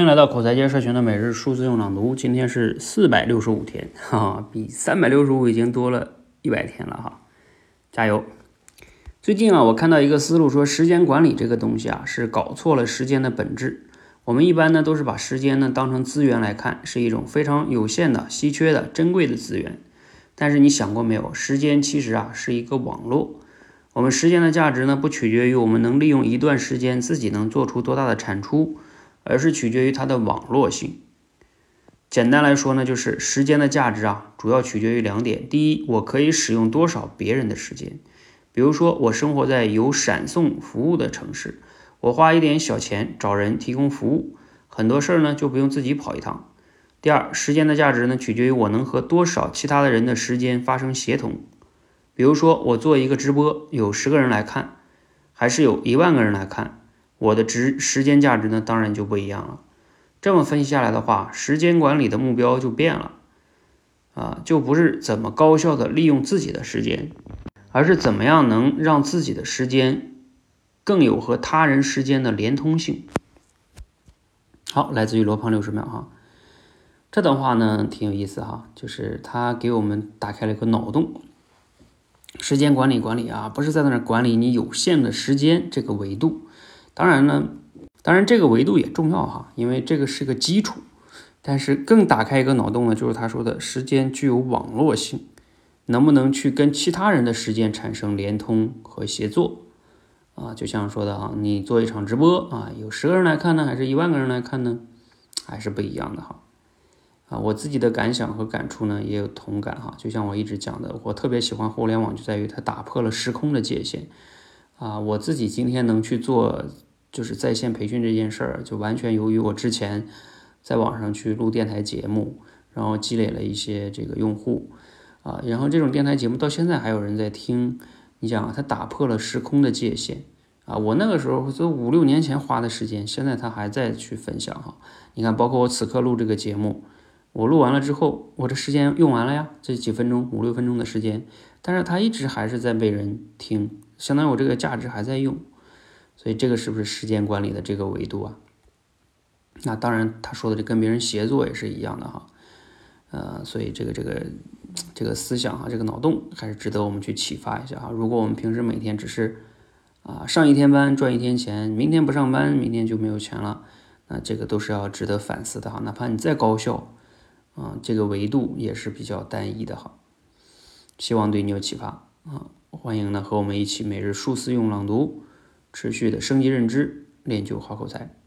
欢迎来到口才界社群的每日数字用朗读，今天是四百六十五天，哈，比三百六十五已经多了一百天了哈，加油！最近啊，我看到一个思路说，时间管理这个东西啊，是搞错了时间的本质。我们一般呢，都是把时间呢当成资源来看，是一种非常有限的、稀缺的、珍贵的资源。但是你想过没有，时间其实啊是一个网络。我们时间的价值呢，不取决于我们能利用一段时间自己能做出多大的产出，而是取决于它的网络性。简单来说呢，就是时间的价值啊，主要取决于两点：第一，我可以使用多少别人的时间。比如说，我生活在有闪送服务的城市，我花一点小钱找人提供服务，很多事儿呢就不用自己跑一趟。第二，时间的价值呢，取决于我能和多少其他的人的时间发生协同。比如说，我做一个直播，有十个人来看，还是有一万个人来看，我的值时间价值呢，当然就不一样了。这么分析下来的话，时间管理的目标就变了，啊，就不是怎么高效的利用自己的时间，而是怎么样能让自己的时间更有和他人时间的连通性。好，来自于罗胖六十秒哈。这段话呢挺有意思哈，就是他给我们打开了一个脑洞。时间管理管理啊，不是在那管理你有限的时间这个维度。当然呢，当然这个维度也重要哈，因为这个是个基础。但是更打开一个脑洞呢，就是他说的时间具有网络性，能不能去跟其他人的时间产生连通和协作啊？就像说的啊，你做一场直播啊，有十个人来看呢，还是一万个人来看呢，还是不一样的哈。啊，我自己的感想和感触呢，也有同感哈。就像我一直讲的，我特别喜欢互联网，就在于它打破了时空的界限。啊，我自己今天能去做就是在线培训这件事儿，就完全由于我之前在网上去录电台节目，然后积累了一些这个用户啊，然后这种电台节目到现在还有人在听。你想啊，它打破了时空的界限啊。我那个时候都五六年前花的时间，现在他还在去分享哈。你看，包括我此刻录这个节目。我录完了之后，我这时间用完了呀，这几分钟五六分钟的时间，但是他一直还是在被人听，相当于我这个价值还在用，所以这个是不是时间管理的这个维度啊？那当然，他说的这跟别人协作也是一样的哈，呃，所以这个这个这个思想啊，这个脑洞还是值得我们去启发一下啊。如果我们平时每天只是啊上一天班赚一天钱，明天不上班，明天就没有钱了，那这个都是要值得反思的哈。哪怕你再高效。啊，这个维度也是比较单一的哈，希望对你有启发啊！欢迎呢和我们一起每日数字用朗读，持续的升级认知，练就好口才。